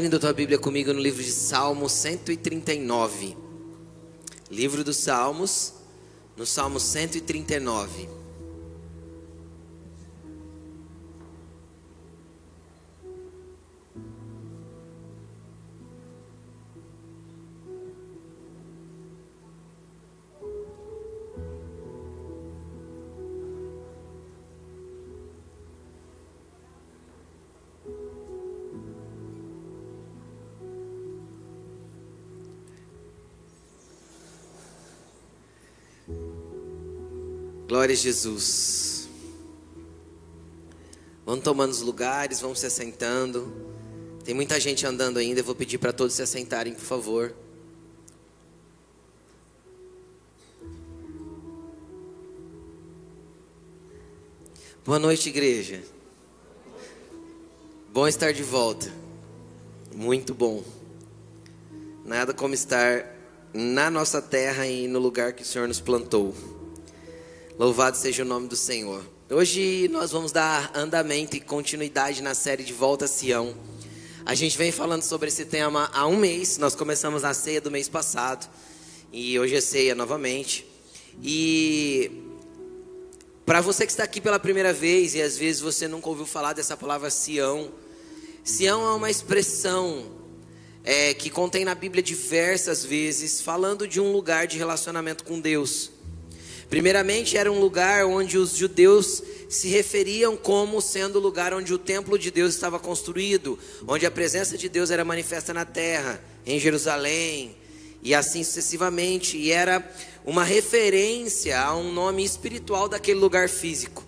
Abrindo a tua Bíblia comigo no livro de Salmos 139. Livro dos Salmos, no Salmo 139. Glória a Jesus. Vamos tomando os lugares, vamos se assentando. Tem muita gente andando ainda, eu vou pedir para todos se assentarem, por favor. Boa noite, igreja. Bom estar de volta. Muito bom. Nada como estar na nossa terra e no lugar que o Senhor nos plantou. Louvado seja o nome do Senhor. Hoje nós vamos dar andamento e continuidade na série de Volta a Sião. A gente vem falando sobre esse tema há um mês. Nós começamos a ceia do mês passado e hoje é ceia novamente. E para você que está aqui pela primeira vez e às vezes você nunca ouviu falar dessa palavra Sião, Sião é uma expressão é, que contém na Bíblia diversas vezes falando de um lugar de relacionamento com Deus. Primeiramente, era um lugar onde os judeus se referiam como sendo o lugar onde o templo de Deus estava construído, onde a presença de Deus era manifesta na terra, em Jerusalém, e assim sucessivamente. E era uma referência a um nome espiritual daquele lugar físico.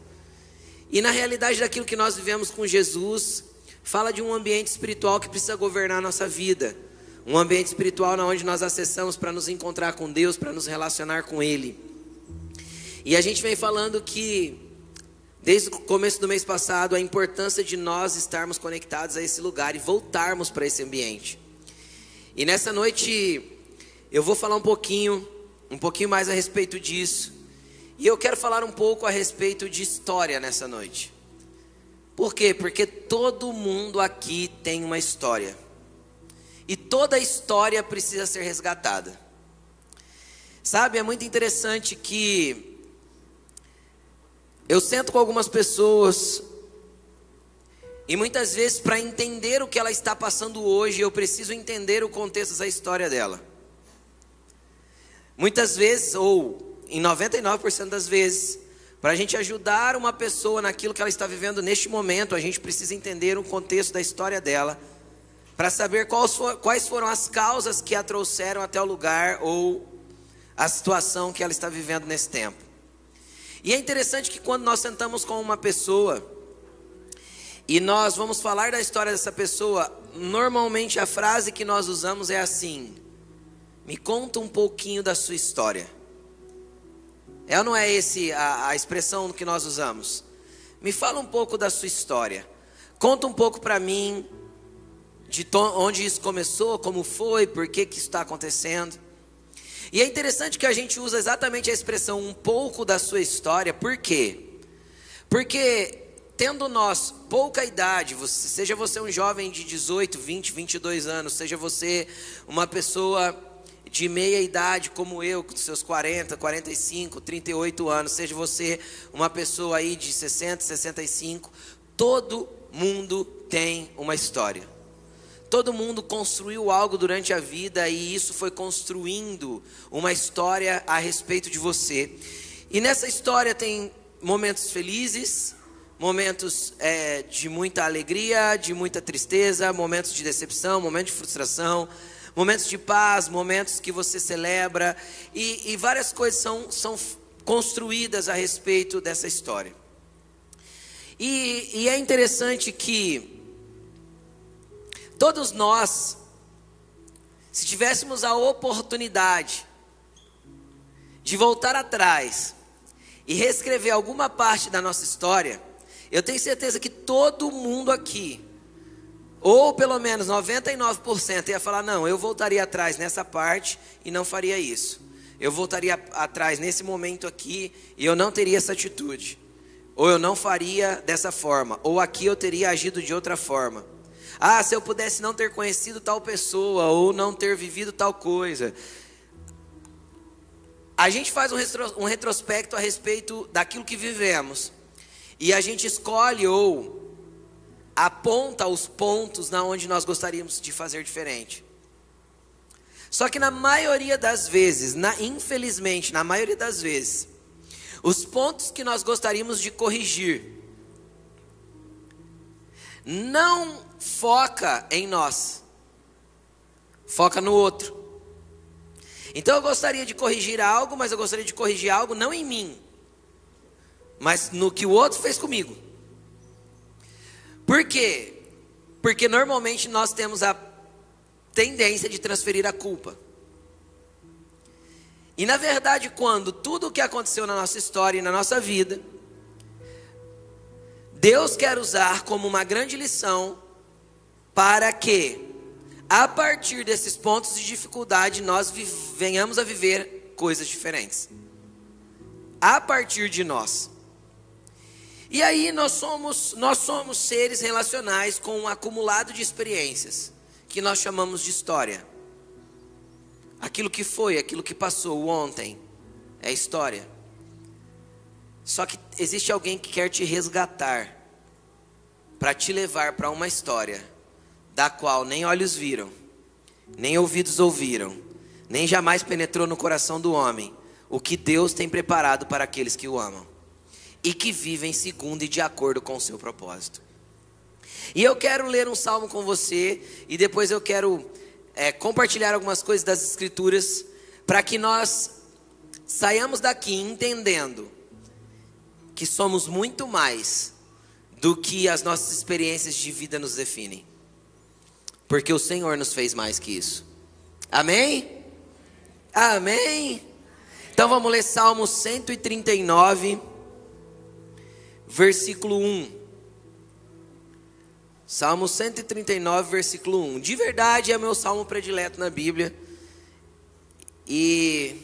E na realidade daquilo que nós vivemos com Jesus, fala de um ambiente espiritual que precisa governar a nossa vida. Um ambiente espiritual onde nós acessamos para nos encontrar com Deus, para nos relacionar com Ele. E a gente vem falando que, desde o começo do mês passado, a importância de nós estarmos conectados a esse lugar e voltarmos para esse ambiente. E nessa noite, eu vou falar um pouquinho, um pouquinho mais a respeito disso. E eu quero falar um pouco a respeito de história nessa noite. Por quê? Porque todo mundo aqui tem uma história. E toda história precisa ser resgatada. Sabe, é muito interessante que eu sento com algumas pessoas e muitas vezes para entender o que ela está passando hoje, eu preciso entender o contexto da história dela. Muitas vezes, ou em 99% das vezes, para a gente ajudar uma pessoa naquilo que ela está vivendo neste momento, a gente precisa entender o contexto da história dela, para saber quais foram as causas que a trouxeram até o lugar ou a situação que ela está vivendo nesse tempo. E é interessante que quando nós sentamos com uma pessoa e nós vamos falar da história dessa pessoa, normalmente a frase que nós usamos é assim: Me conta um pouquinho da sua história. É ou não é esse a, a expressão que nós usamos? Me fala um pouco da sua história. Conta um pouco para mim de onde isso começou, como foi, por que que isso está acontecendo. E é interessante que a gente usa exatamente a expressão um pouco da sua história, por quê? Porque tendo nós pouca idade, você, seja você um jovem de 18, 20, 22 anos, seja você uma pessoa de meia idade como eu, com seus 40, 45, 38 anos, seja você uma pessoa aí de 60, 65, todo mundo tem uma história. Todo mundo construiu algo durante a vida e isso foi construindo uma história a respeito de você. E nessa história tem momentos felizes, momentos é, de muita alegria, de muita tristeza, momentos de decepção, momentos de frustração, momentos de paz, momentos que você celebra e, e várias coisas são, são construídas a respeito dessa história. E, e é interessante que Todos nós, se tivéssemos a oportunidade de voltar atrás e reescrever alguma parte da nossa história, eu tenho certeza que todo mundo aqui, ou pelo menos 99%, ia falar: não, eu voltaria atrás nessa parte e não faria isso. Eu voltaria atrás nesse momento aqui e eu não teria essa atitude. Ou eu não faria dessa forma. Ou aqui eu teria agido de outra forma. Ah, se eu pudesse não ter conhecido tal pessoa ou não ter vivido tal coisa. A gente faz um, retro, um retrospecto a respeito daquilo que vivemos. E a gente escolhe ou aponta os pontos na onde nós gostaríamos de fazer diferente. Só que na maioria das vezes, na, infelizmente, na maioria das vezes, os pontos que nós gostaríamos de corrigir não foca em nós, foca no outro. Então eu gostaria de corrigir algo, mas eu gostaria de corrigir algo não em mim, mas no que o outro fez comigo. Por quê? Porque normalmente nós temos a tendência de transferir a culpa. E na verdade, quando tudo o que aconteceu na nossa história e na nossa vida, Deus quer usar como uma grande lição para que, a partir desses pontos de dificuldade, nós venhamos a viver coisas diferentes. A partir de nós. E aí nós somos, nós somos seres relacionais com um acumulado de experiências que nós chamamos de história. Aquilo que foi, aquilo que passou ontem é história. Só que existe alguém que quer te resgatar para te levar para uma história da qual nem olhos viram, nem ouvidos ouviram, nem jamais penetrou no coração do homem o que Deus tem preparado para aqueles que o amam e que vivem segundo e de acordo com o seu propósito. E eu quero ler um salmo com você e depois eu quero é, compartilhar algumas coisas das Escrituras para que nós saiamos daqui entendendo que somos muito mais do que as nossas experiências de vida nos definem, porque o Senhor nos fez mais que isso. Amém? Amém? Então vamos ler Salmo 139 versículo 1. Salmo 139, versículo 1. De verdade é meu salmo predileto na Bíblia. E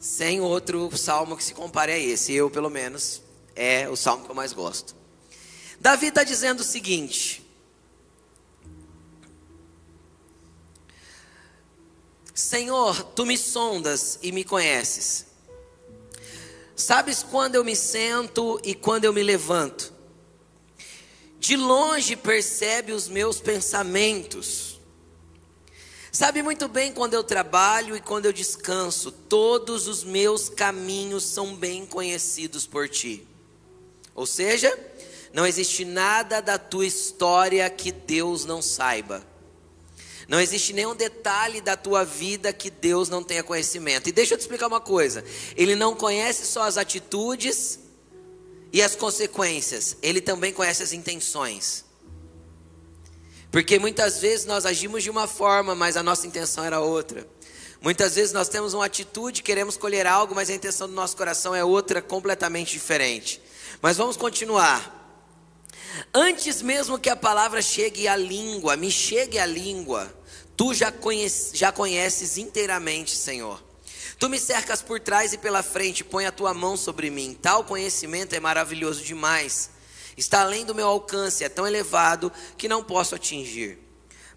sem outro salmo que se compare a esse, eu pelo menos, é o salmo que eu mais gosto. Davi está dizendo o seguinte: Senhor, tu me sondas e me conheces. Sabes quando eu me sento e quando eu me levanto. De longe percebe os meus pensamentos. Sabe muito bem quando eu trabalho e quando eu descanso. Todos os meus caminhos são bem conhecidos por ti. Ou seja, não existe nada da tua história que Deus não saiba. Não existe nenhum detalhe da tua vida que Deus não tenha conhecimento. E deixa eu te explicar uma coisa: Ele não conhece só as atitudes e as consequências, Ele também conhece as intenções. Porque muitas vezes nós agimos de uma forma, mas a nossa intenção era outra. Muitas vezes nós temos uma atitude, queremos colher algo, mas a intenção do nosso coração é outra, completamente diferente. Mas vamos continuar. Antes mesmo que a palavra chegue à língua, me chegue à língua, Tu já, conhece, já conheces inteiramente, Senhor. Tu me cercas por trás e pela frente, põe a tua mão sobre mim. Tal conhecimento é maravilhoso demais. Está além do meu alcance, é tão elevado que não posso atingir.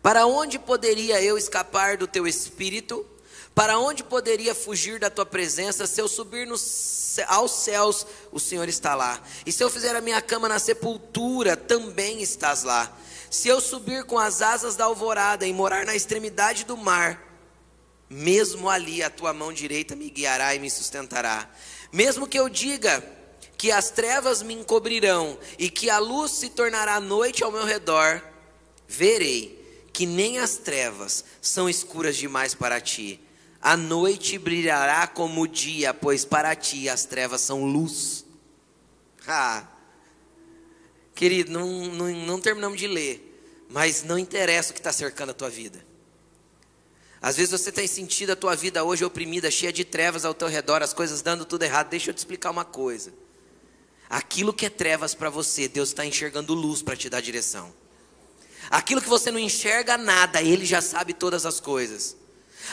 Para onde poderia eu escapar do teu espírito? Para onde poderia fugir da tua presença? Se eu subir aos céus, o Senhor está lá. E se eu fizer a minha cama na sepultura, também estás lá. Se eu subir com as asas da alvorada e morar na extremidade do mar, mesmo ali a tua mão direita me guiará e me sustentará. Mesmo que eu diga que as trevas me encobrirão e que a luz se tornará noite ao meu redor, verei que nem as trevas são escuras demais para ti. A noite brilhará como o dia, pois para ti as trevas são luz. Ah, querido, não, não, não terminamos de ler mas não interessa o que está cercando a tua vida. Às vezes você tem sentido a tua vida hoje oprimida, cheia de trevas ao teu redor, as coisas dando tudo errado. Deixa eu te explicar uma coisa. Aquilo que é trevas para você, Deus está enxergando luz para te dar direção. Aquilo que você não enxerga nada, Ele já sabe todas as coisas.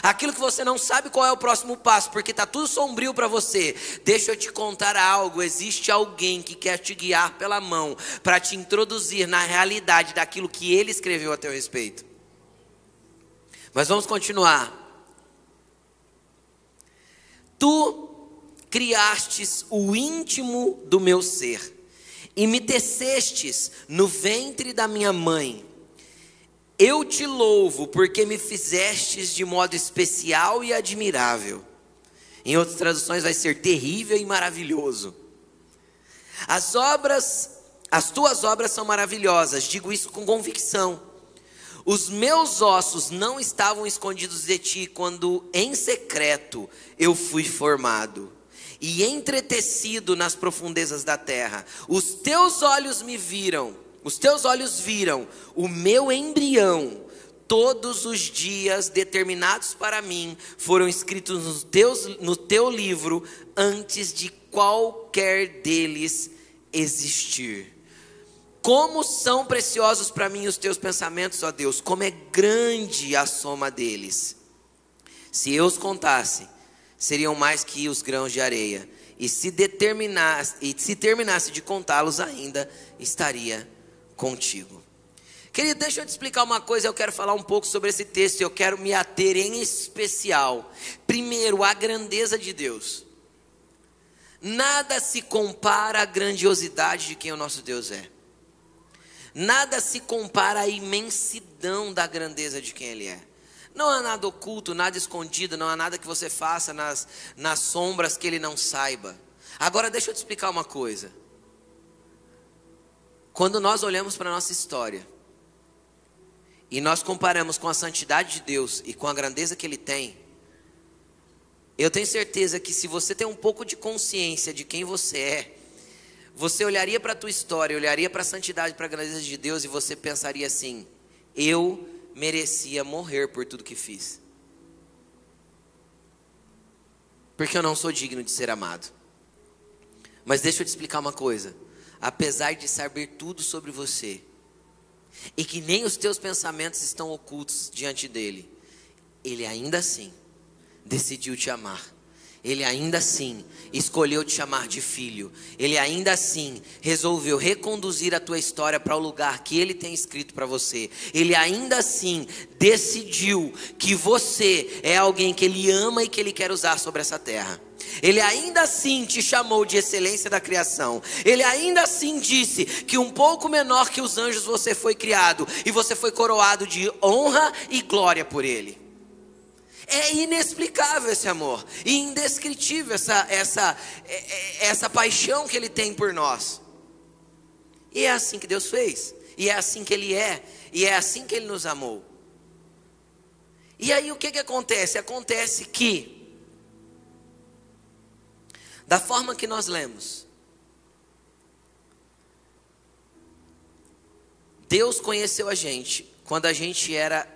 Aquilo que você não sabe qual é o próximo passo, porque está tudo sombrio para você. Deixa eu te contar algo: existe alguém que quer te guiar pela mão para te introduzir na realidade daquilo que ele escreveu a teu respeito. Mas vamos continuar. Tu criastes o íntimo do meu ser e me tecestes no ventre da minha mãe. Eu te louvo porque me fizestes de modo especial e admirável. Em outras traduções vai ser terrível e maravilhoso. As obras, as tuas obras são maravilhosas, digo isso com convicção. Os meus ossos não estavam escondidos de ti quando em secreto eu fui formado e entretecido nas profundezas da terra. Os teus olhos me viram os teus olhos viram o meu embrião, todos os dias determinados para mim foram escritos no, teus, no teu livro antes de qualquer deles existir. Como são preciosos para mim os teus pensamentos, ó Deus, como é grande a soma deles. Se eu os contasse, seriam mais que os grãos de areia. E se determinasse, e se terminasse de contá-los ainda, estaria contigo. Querido, deixa eu te explicar uma coisa. Eu quero falar um pouco sobre esse texto. Eu quero me ater em especial. Primeiro, a grandeza de Deus. Nada se compara à grandiosidade de quem o nosso Deus é. Nada se compara à imensidão da grandeza de quem Ele é. Não há nada oculto, nada escondido, não há nada que você faça nas, nas sombras que Ele não saiba. Agora, deixa eu te explicar uma coisa. Quando nós olhamos para a nossa história e nós comparamos com a santidade de Deus e com a grandeza que Ele tem, eu tenho certeza que se você tem um pouco de consciência de quem você é, você olharia para a tua história, olharia para a santidade, para a grandeza de Deus e você pensaria assim: eu merecia morrer por tudo que fiz. Porque eu não sou digno de ser amado. Mas deixa eu te explicar uma coisa apesar de saber tudo sobre você, e que nem os teus pensamentos estão ocultos diante dele, ele ainda assim decidiu te amar. Ele ainda assim escolheu te chamar de filho. Ele ainda assim resolveu reconduzir a tua história para o lugar que ele tem escrito para você. Ele ainda assim decidiu que você é alguém que ele ama e que ele quer usar sobre essa terra. Ele ainda assim te chamou de excelência da criação. Ele ainda assim disse que um pouco menor que os anjos você foi criado e você foi coroado de honra e glória por ele. É inexplicável esse amor, e indescritível essa, essa, é, é, essa paixão que ele tem por nós. E é assim que Deus fez, e é assim que ele é, e é assim que ele nos amou. E aí o que, que acontece? Acontece que da forma que nós lemos. Deus conheceu a gente quando a gente era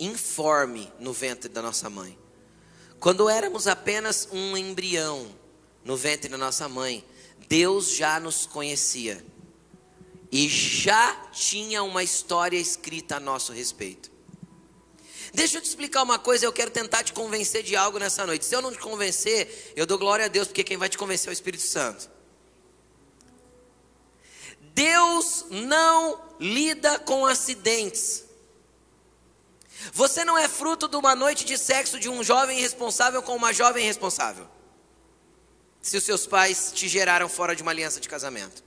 informe no ventre da nossa mãe. Quando éramos apenas um embrião no ventre da nossa mãe, Deus já nos conhecia e já tinha uma história escrita a nosso respeito. Deixa eu te explicar uma coisa, eu quero tentar te convencer de algo nessa noite. Se eu não te convencer, eu dou glória a Deus, porque quem vai te convencer é o Espírito Santo. Deus não lida com acidentes. Você não é fruto de uma noite de sexo de um jovem irresponsável com uma jovem irresponsável. Se os seus pais te geraram fora de uma aliança de casamento.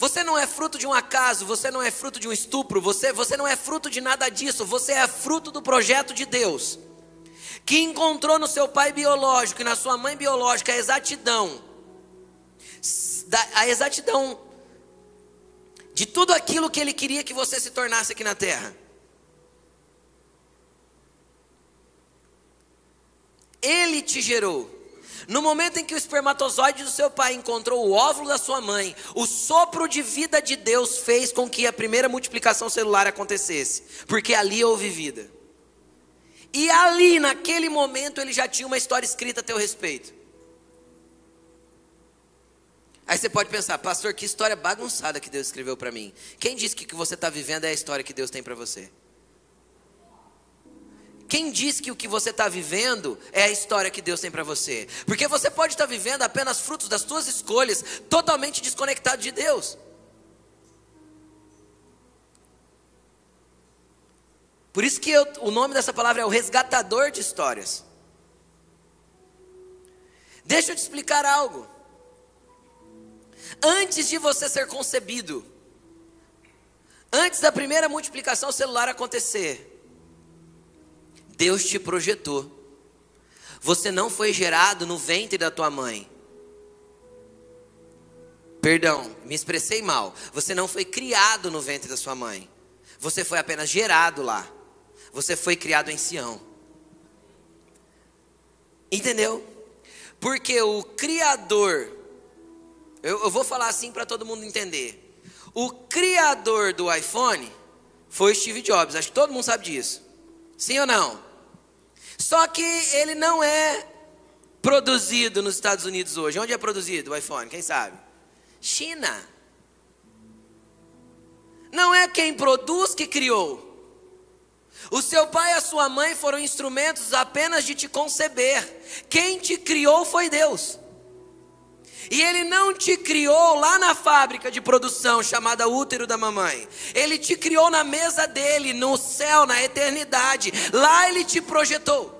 Você não é fruto de um acaso, você não é fruto de um estupro, você, você não é fruto de nada disso, você é fruto do projeto de Deus, que encontrou no seu pai biológico e na sua mãe biológica a exatidão, a exatidão de tudo aquilo que ele queria que você se tornasse aqui na terra. Ele te gerou. No momento em que o espermatozoide do seu pai encontrou o óvulo da sua mãe, o sopro de vida de Deus fez com que a primeira multiplicação celular acontecesse, porque ali houve vida. E ali, naquele momento, ele já tinha uma história escrita a teu respeito. Aí você pode pensar, pastor, que história bagunçada que Deus escreveu para mim. Quem disse que o que você está vivendo é a história que Deus tem para você? Quem diz que o que você está vivendo é a história que Deus tem para você? Porque você pode estar tá vivendo apenas frutos das suas escolhas, totalmente desconectado de Deus. Por isso que eu, o nome dessa palavra é o resgatador de histórias. Deixa eu te explicar algo. Antes de você ser concebido, antes da primeira multiplicação celular acontecer, Deus te projetou. Você não foi gerado no ventre da tua mãe. Perdão, me expressei mal. Você não foi criado no ventre da sua mãe. Você foi apenas gerado lá. Você foi criado em Sião. Entendeu? Porque o Criador, eu, eu vou falar assim para todo mundo entender. O Criador do iPhone foi Steve Jobs. Acho que todo mundo sabe disso. Sim ou não? Só que ele não é produzido nos Estados Unidos hoje. Onde é produzido o iPhone? Quem sabe? China. Não é quem produz que criou. O seu pai e a sua mãe foram instrumentos apenas de te conceber. Quem te criou foi Deus. E ele não te criou lá na fábrica de produção chamada útero da mamãe. Ele te criou na mesa dele, no céu, na eternidade. Lá ele te projetou.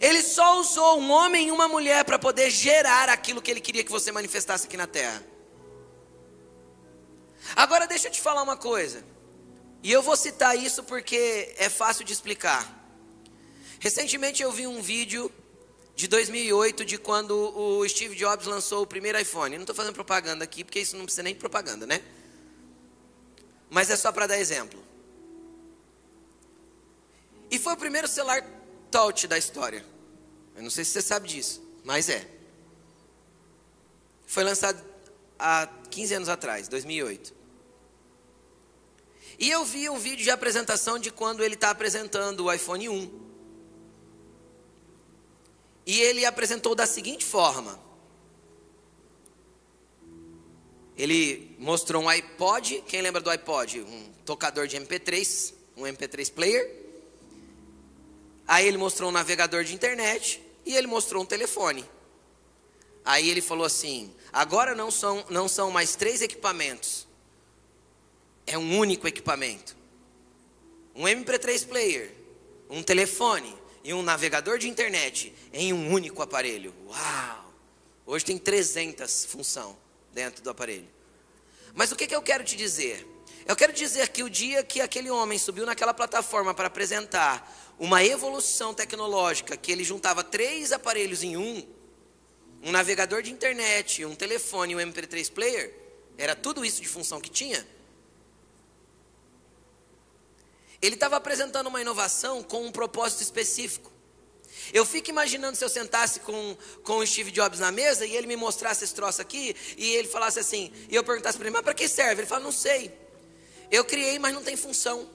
Ele só usou um homem e uma mulher para poder gerar aquilo que ele queria que você manifestasse aqui na terra. Agora deixa eu te falar uma coisa. E eu vou citar isso porque é fácil de explicar. Recentemente eu vi um vídeo de 2008 de quando o Steve Jobs lançou o primeiro iPhone. Não estou fazendo propaganda aqui porque isso não precisa nem de propaganda, né? Mas é só para dar exemplo. E foi o primeiro celular touch da história. Eu não sei se você sabe disso, mas é. Foi lançado há 15 anos atrás, 2008. E eu vi um vídeo de apresentação de quando ele está apresentando o iPhone 1. E ele apresentou da seguinte forma: ele mostrou um iPod, quem lembra do iPod? Um tocador de MP3, um MP3 player. Aí ele mostrou um navegador de internet e ele mostrou um telefone. Aí ele falou assim: agora não são, não são mais três equipamentos, é um único equipamento. Um MP3 player, um telefone e um navegador de internet em um único aparelho. Uau! Hoje tem 300 função dentro do aparelho. Mas o que, que eu quero te dizer? Eu quero dizer que o dia que aquele homem subiu naquela plataforma para apresentar uma evolução tecnológica, que ele juntava três aparelhos em um, um navegador de internet, um telefone um MP3 player, era tudo isso de função que tinha. Ele estava apresentando uma inovação com um propósito específico. Eu fico imaginando se eu sentasse com, com o Steve Jobs na mesa e ele me mostrasse esse troço aqui e ele falasse assim, e eu perguntasse para ele, mas para que serve? Ele fala, não sei. Eu criei, mas não tem função.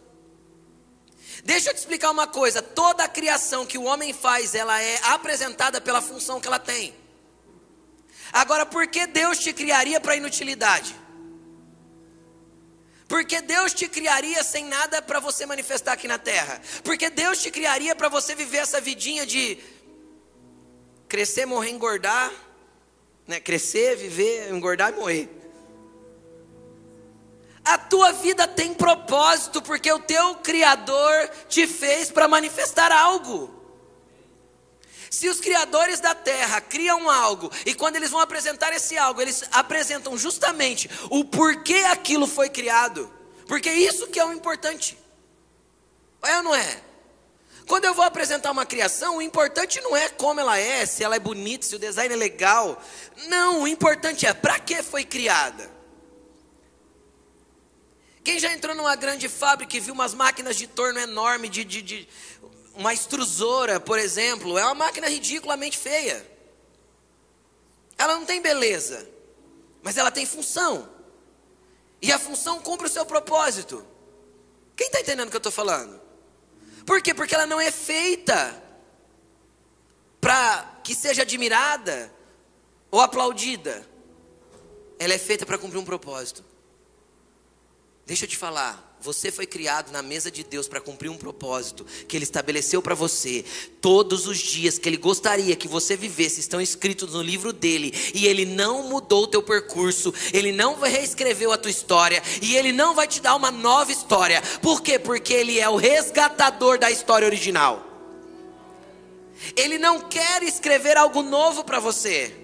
Deixa eu te explicar uma coisa: toda a criação que o homem faz, ela é apresentada pela função que ela tem. Agora, por que Deus te criaria para inutilidade? Porque Deus te criaria sem nada para você manifestar aqui na terra. Porque Deus te criaria para você viver essa vidinha de crescer, morrer, engordar, né? Crescer, viver, engordar e morrer. A tua vida tem propósito porque o teu criador te fez para manifestar algo. Se os criadores da terra criam algo e quando eles vão apresentar esse algo, eles apresentam justamente o porquê aquilo foi criado. Porque isso que é o importante. É ou não é? Quando eu vou apresentar uma criação, o importante não é como ela é, se ela é bonita, se o design é legal. Não, o importante é para que foi criada. Quem já entrou numa grande fábrica e viu umas máquinas de torno enorme, de, de, de uma extrusora, por exemplo, é uma máquina ridiculamente feia. Ela não tem beleza, mas ela tem função. E a função cumpre o seu propósito. Quem está entendendo o que eu estou falando? Por quê? Porque ela não é feita para que seja admirada ou aplaudida. Ela é feita para cumprir um propósito. Deixa eu te falar, você foi criado na mesa de Deus para cumprir um propósito que Ele estabeleceu para você. Todos os dias que Ele gostaria que você vivesse estão escritos no livro dele. E Ele não mudou o teu percurso. Ele não reescreveu a tua história. E Ele não vai te dar uma nova história. Por quê? Porque Ele é o resgatador da história original. Ele não quer escrever algo novo para você.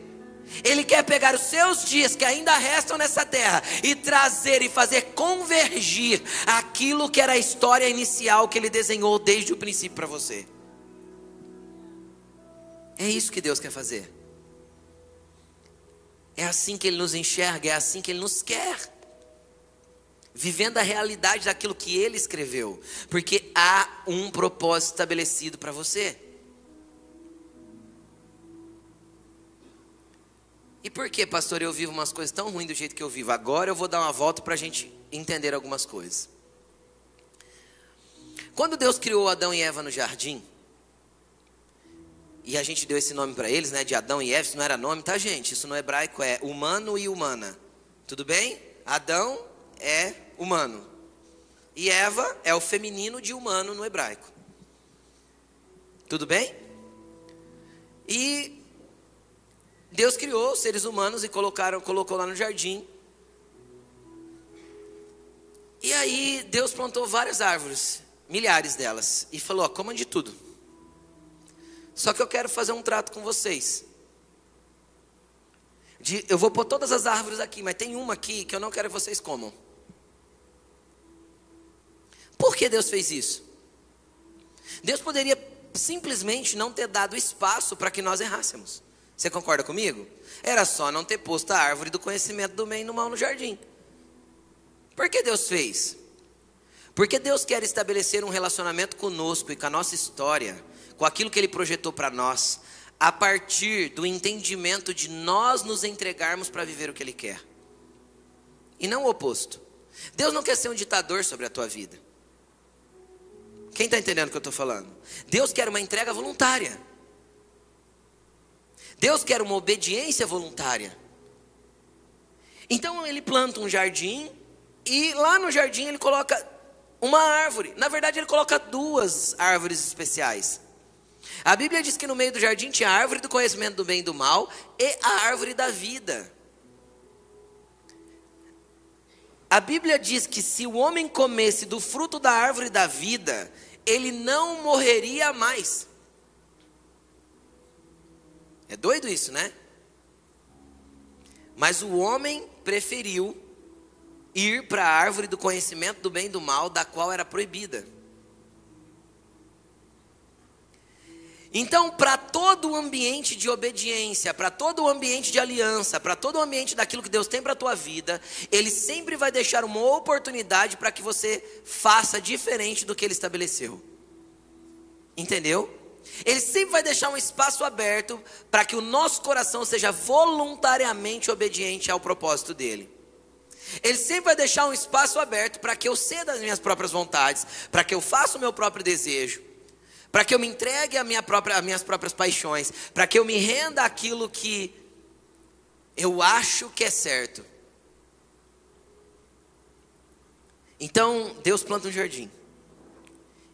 Ele quer pegar os seus dias que ainda restam nessa terra e trazer e fazer convergir aquilo que era a história inicial que ele desenhou desde o princípio para você. É isso que Deus quer fazer. É assim que ele nos enxerga, é assim que ele nos quer. Vivendo a realidade daquilo que ele escreveu, porque há um propósito estabelecido para você. E por que, pastor, eu vivo umas coisas tão ruins do jeito que eu vivo? Agora eu vou dar uma volta para a gente entender algumas coisas. Quando Deus criou Adão e Eva no jardim, e a gente deu esse nome para eles, né, de Adão e Eva, isso não era nome, tá, gente? Isso no hebraico é humano e humana. Tudo bem? Adão é humano. E Eva é o feminino de humano no hebraico. Tudo bem? E Deus criou os seres humanos e colocaram, colocou lá no jardim. E aí Deus plantou várias árvores, milhares delas, e falou: ó, comam de tudo. Só que eu quero fazer um trato com vocês. De, eu vou pôr todas as árvores aqui, mas tem uma aqui que eu não quero que vocês comam. Por que Deus fez isso? Deus poderia simplesmente não ter dado espaço para que nós errássemos. Você concorda comigo? Era só não ter posto a árvore do conhecimento do bem e do mal no jardim. Por que Deus fez? Porque Deus quer estabelecer um relacionamento conosco e com a nossa história, com aquilo que Ele projetou para nós, a partir do entendimento de nós nos entregarmos para viver o que Ele quer. E não o oposto. Deus não quer ser um ditador sobre a tua vida. Quem está entendendo o que eu estou falando? Deus quer uma entrega voluntária. Deus quer uma obediência voluntária. Então ele planta um jardim e lá no jardim ele coloca uma árvore. Na verdade, ele coloca duas árvores especiais. A Bíblia diz que no meio do jardim tinha a árvore do conhecimento do bem e do mal e a árvore da vida. A Bíblia diz que se o homem comesse do fruto da árvore da vida, ele não morreria mais. É doido isso, né? Mas o homem preferiu ir para a árvore do conhecimento do bem e do mal, da qual era proibida. Então, para todo o ambiente de obediência, para todo o ambiente de aliança, para todo o ambiente daquilo que Deus tem para a tua vida, Ele sempre vai deixar uma oportunidade para que você faça diferente do que Ele estabeleceu. Entendeu? Ele sempre vai deixar um espaço aberto para que o nosso coração seja voluntariamente obediente ao propósito dele. Ele sempre vai deixar um espaço aberto para que eu ceda as minhas próprias vontades, para que eu faça o meu próprio desejo, para que eu me entregue minha própria, às minhas próprias paixões, para que eu me renda àquilo que eu acho que é certo. Então, Deus planta um jardim.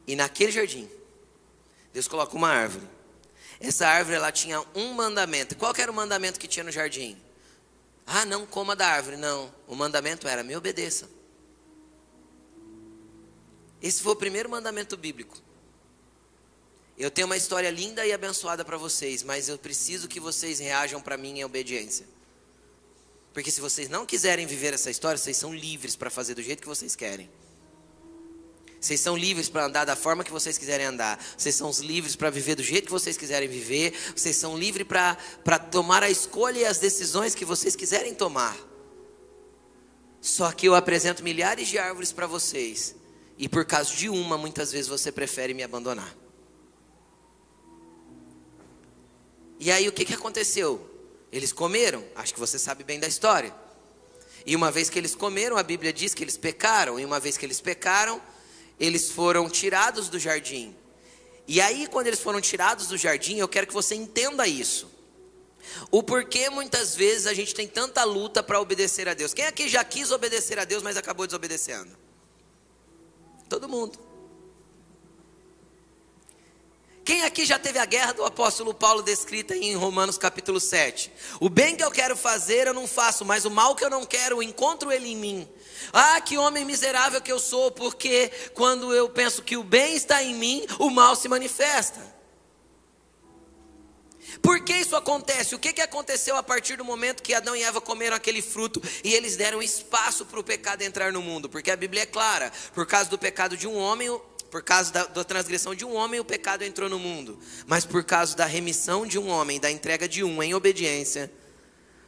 E naquele jardim, Deus coloca uma árvore. Essa árvore ela tinha um mandamento. Qual era o mandamento que tinha no jardim? Ah, não coma da árvore. Não. O mandamento era: me obedeça. Esse foi o primeiro mandamento bíblico. Eu tenho uma história linda e abençoada para vocês, mas eu preciso que vocês reajam para mim em obediência. Porque se vocês não quiserem viver essa história, vocês são livres para fazer do jeito que vocês querem. Vocês são livres para andar da forma que vocês quiserem andar. Vocês são livres para viver do jeito que vocês quiserem viver. Vocês são livres para tomar a escolha e as decisões que vocês quiserem tomar. Só que eu apresento milhares de árvores para vocês. E por causa de uma, muitas vezes você prefere me abandonar. E aí o que, que aconteceu? Eles comeram, acho que você sabe bem da história. E uma vez que eles comeram, a Bíblia diz que eles pecaram. E uma vez que eles pecaram, eles foram tirados do jardim. E aí, quando eles foram tirados do jardim, eu quero que você entenda isso. O porquê muitas vezes a gente tem tanta luta para obedecer a Deus. Quem aqui já quis obedecer a Deus, mas acabou desobedecendo? Todo mundo. Quem aqui já teve a guerra do apóstolo Paulo descrita em Romanos capítulo 7? O bem que eu quero fazer eu não faço, mas o mal que eu não quero, encontro ele em mim. Ah, que homem miserável que eu sou, porque quando eu penso que o bem está em mim, o mal se manifesta. Por que isso acontece? O que, que aconteceu a partir do momento que Adão e Eva comeram aquele fruto e eles deram espaço para o pecado entrar no mundo? Porque a Bíblia é clara: por causa do pecado de um homem, por causa da, da, transgressão de um homem, o pecado entrou no mundo. Mas por causa da remissão de um homem, da entrega de um em obediência,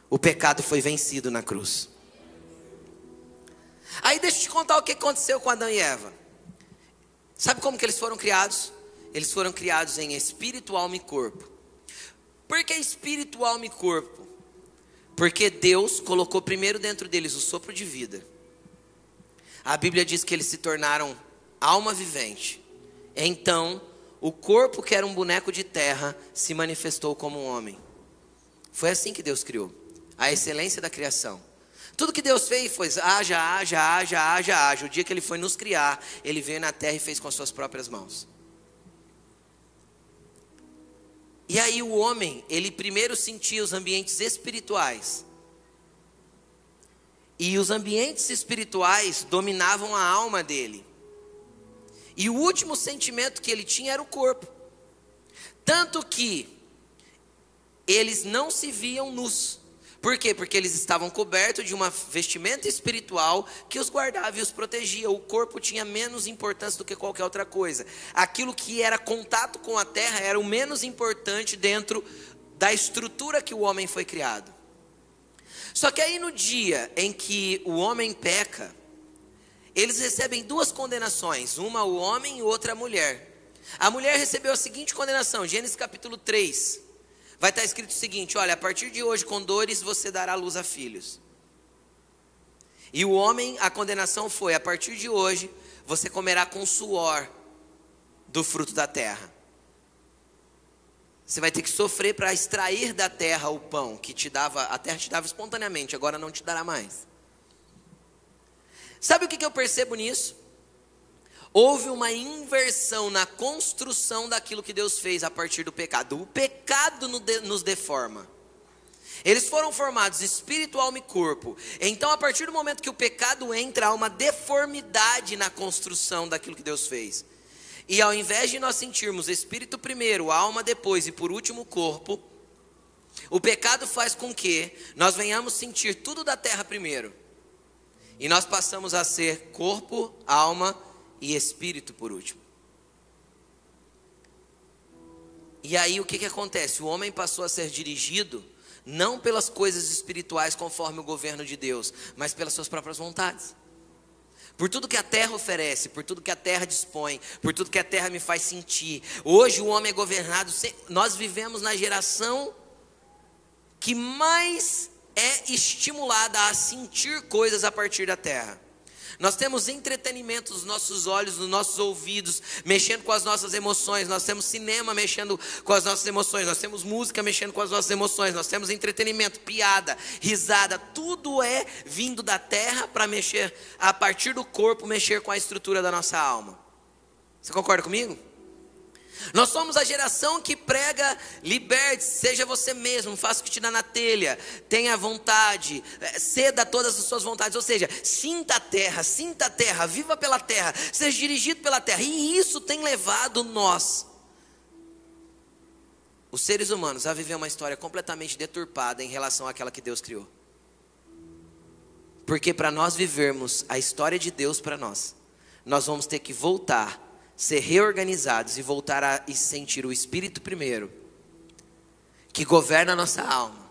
o pecado foi vencido na cruz. Aí deixa eu te contar o que aconteceu com Adão e Eva. Sabe como que eles foram criados? Eles foram criados em espírito, alma e corpo. Por que espírito, alma e corpo? Porque Deus colocou primeiro dentro deles o sopro de vida. A Bíblia diz que eles se tornaram alma vivente. Então, o corpo, que era um boneco de terra, se manifestou como um homem. Foi assim que Deus criou a excelência da criação. Tudo que Deus fez foi haja, haja, haja, haja, haja. O dia que Ele foi nos criar, Ele veio na terra e fez com as suas próprias mãos. E aí o homem, ele primeiro sentia os ambientes espirituais. E os ambientes espirituais dominavam a alma dele. E o último sentimento que ele tinha era o corpo. Tanto que eles não se viam nus. Por quê? Porque eles estavam cobertos de uma vestimenta espiritual que os guardava e os protegia. O corpo tinha menos importância do que qualquer outra coisa. Aquilo que era contato com a terra era o menos importante dentro da estrutura que o homem foi criado. Só que aí no dia em que o homem peca, eles recebem duas condenações, uma o homem e outra a mulher. A mulher recebeu a seguinte condenação, Gênesis capítulo 3. Vai estar escrito o seguinte: olha, a partir de hoje, com dores você dará luz a filhos. E o homem, a condenação foi: a partir de hoje, você comerá com suor do fruto da terra. Você vai ter que sofrer para extrair da terra o pão que te dava, a terra te dava espontaneamente, agora não te dará mais. Sabe o que, eu percebo nisso? Houve uma inversão na construção daquilo que Deus fez a partir do pecado. O pecado nos deforma. Eles foram formados espírito, alma e corpo. Então, a partir do momento que o pecado entra, há uma deformidade na construção daquilo que Deus fez. E ao invés de nós sentirmos espírito primeiro, alma depois e por último corpo, o pecado faz com que nós venhamos sentir tudo da terra primeiro. E nós passamos a ser corpo, alma espírito por último. E aí o que, que acontece? O homem passou a ser dirigido não pelas coisas espirituais conforme o governo de Deus, mas pelas suas próprias vontades. Por tudo que a terra oferece, por tudo que a terra dispõe, por tudo que a terra me faz sentir. Hoje o homem é governado, nós vivemos na geração que mais é estimulada a sentir coisas a partir da terra. Nós temos entretenimento nos nossos olhos, nos nossos ouvidos, mexendo com as nossas emoções. Nós temos cinema mexendo com as nossas emoções. Nós temos música mexendo com as nossas emoções. Nós temos entretenimento, piada, risada. Tudo é vindo da terra para mexer, a partir do corpo, mexer com a estrutura da nossa alma. Você concorda comigo? Nós somos a geração que prega liberte, seja você mesmo, faça o que te dá na telha, tenha vontade, eh, ceda todas as suas vontades, ou seja, sinta a terra, sinta a terra, viva pela terra, seja dirigido pela terra, e isso tem levado nós, os seres humanos, a viver uma história completamente deturpada em relação àquela que Deus criou. Porque para nós vivermos a história de Deus para nós, nós vamos ter que voltar ser reorganizados e voltar a e sentir o Espírito primeiro, que governa a nossa alma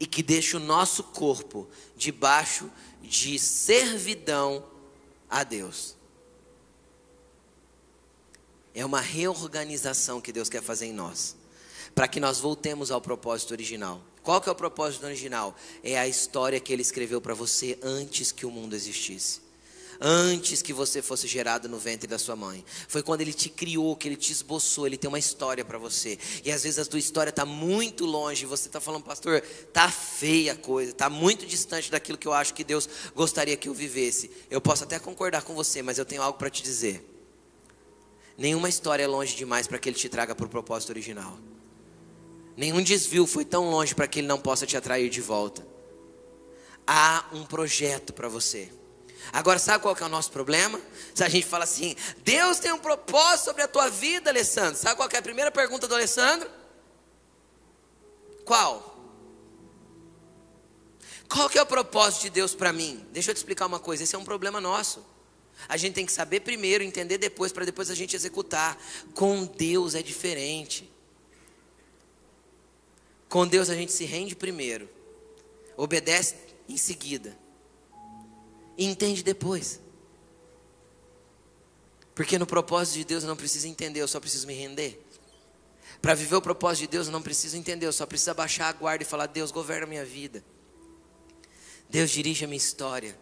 e que deixa o nosso corpo debaixo de servidão a Deus. É uma reorganização que Deus quer fazer em nós, para que nós voltemos ao propósito original. Qual que é o propósito original? É a história que ele escreveu para você antes que o mundo existisse antes que você fosse gerado no ventre da sua mãe. Foi quando ele te criou, que ele te esboçou, ele tem uma história para você. E às vezes a tua história está muito longe, você está falando, pastor, tá feia a coisa, tá muito distante daquilo que eu acho que Deus gostaria que eu vivesse. Eu posso até concordar com você, mas eu tenho algo para te dizer. Nenhuma história é longe demais para que ele te traga para o propósito original. Nenhum desvio foi tão longe para que ele não possa te atrair de volta. Há um projeto para você. Agora, sabe qual que é o nosso problema? Se a gente fala assim, Deus tem um propósito sobre a tua vida, Alessandro. Sabe qual que é a primeira pergunta do Alessandro? Qual? Qual que é o propósito de Deus para mim? Deixa eu te explicar uma coisa, esse é um problema nosso. A gente tem que saber primeiro, entender depois, para depois a gente executar. Com Deus é diferente. Com Deus a gente se rende primeiro, obedece em seguida e entende depois. Porque no propósito de Deus eu não preciso entender, eu só preciso me render. Para viver o propósito de Deus eu não preciso entender, eu só preciso abaixar a guarda e falar: Deus, governa a minha vida. Deus dirige a minha história.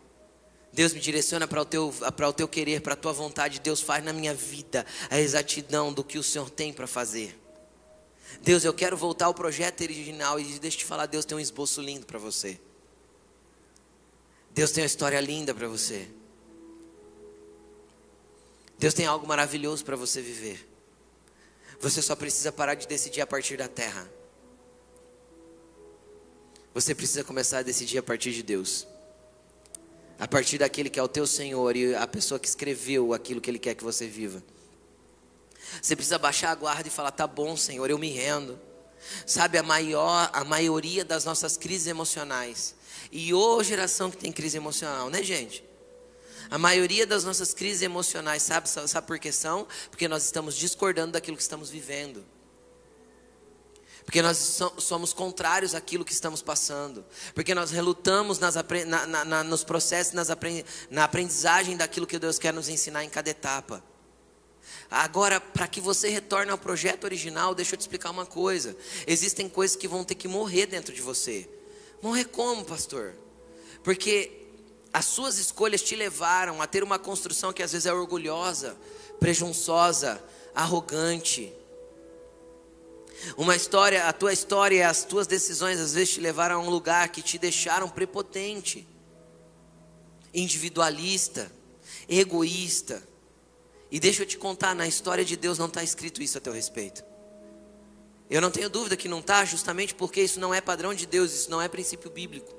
Deus me direciona para o teu, o teu querer, para a tua vontade. Deus faz na minha vida a exatidão do que o Senhor tem para fazer. Deus, eu quero voltar ao projeto original e deixa eu te falar, Deus tem um esboço lindo para você. Deus tem uma história linda para você. Deus tem algo maravilhoso para você viver. Você só precisa parar de decidir a partir da terra. Você precisa começar a decidir a partir de Deus. A partir daquele que é o teu Senhor e a pessoa que escreveu aquilo que Ele quer que você viva. Você precisa baixar a guarda e falar: tá bom, Senhor, eu me rendo. Sabe, a maior, a maioria das nossas crises emocionais e ô geração que tem crise emocional, né, gente? A maioria das nossas crises emocionais, sabe, sabe por que são? Porque nós estamos discordando daquilo que estamos vivendo. Porque nós somos contrários àquilo que estamos passando. Porque nós relutamos nas, na, na, nos processos, nas, na aprendizagem daquilo que Deus quer nos ensinar em cada etapa. Agora, para que você retorne ao projeto original, deixa eu te explicar uma coisa. Existem coisas que vão ter que morrer dentro de você. Morrer como, pastor? Porque as suas escolhas te levaram a ter uma construção que às vezes é orgulhosa, presunçosa, arrogante. Uma história, a tua história e as tuas decisões às vezes te levaram a um lugar que te deixaram prepotente, individualista, egoísta. E deixa eu te contar, na história de Deus não está escrito isso a teu respeito. Eu não tenho dúvida que não está, justamente porque isso não é padrão de Deus, isso não é princípio bíblico.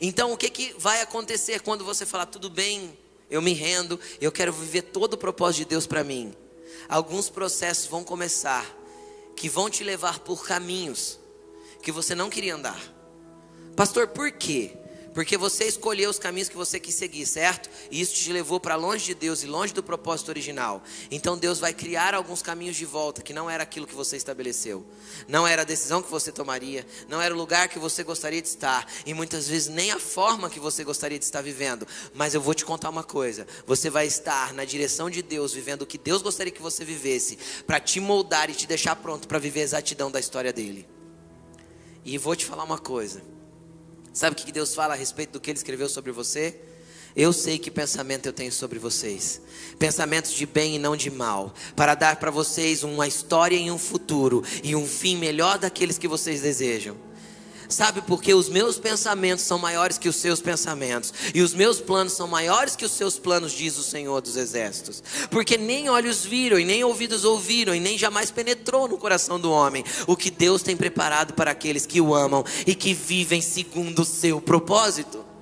Então, o que, que vai acontecer quando você falar, tudo bem, eu me rendo, eu quero viver todo o propósito de Deus para mim? Alguns processos vão começar que vão te levar por caminhos que você não queria andar. Pastor, por quê? Porque você escolheu os caminhos que você quis seguir, certo? E isso te levou para longe de Deus e longe do propósito original. Então Deus vai criar alguns caminhos de volta que não era aquilo que você estabeleceu. Não era a decisão que você tomaria, não era o lugar que você gostaria de estar e muitas vezes nem a forma que você gostaria de estar vivendo. Mas eu vou te contar uma coisa, você vai estar na direção de Deus, vivendo o que Deus gostaria que você vivesse, para te moldar e te deixar pronto para viver a exatidão da história dele. E vou te falar uma coisa, Sabe o que Deus fala a respeito do que Ele escreveu sobre você? Eu sei que pensamento eu tenho sobre vocês. Pensamentos de bem e não de mal. Para dar para vocês uma história e um futuro. E um fim melhor daqueles que vocês desejam. Sabe porque os meus pensamentos são maiores que os seus pensamentos, e os meus planos são maiores que os seus planos, diz o Senhor dos Exércitos. Porque nem olhos viram, e nem ouvidos ouviram, e nem jamais penetrou no coração do homem o que Deus tem preparado para aqueles que o amam e que vivem segundo o seu propósito.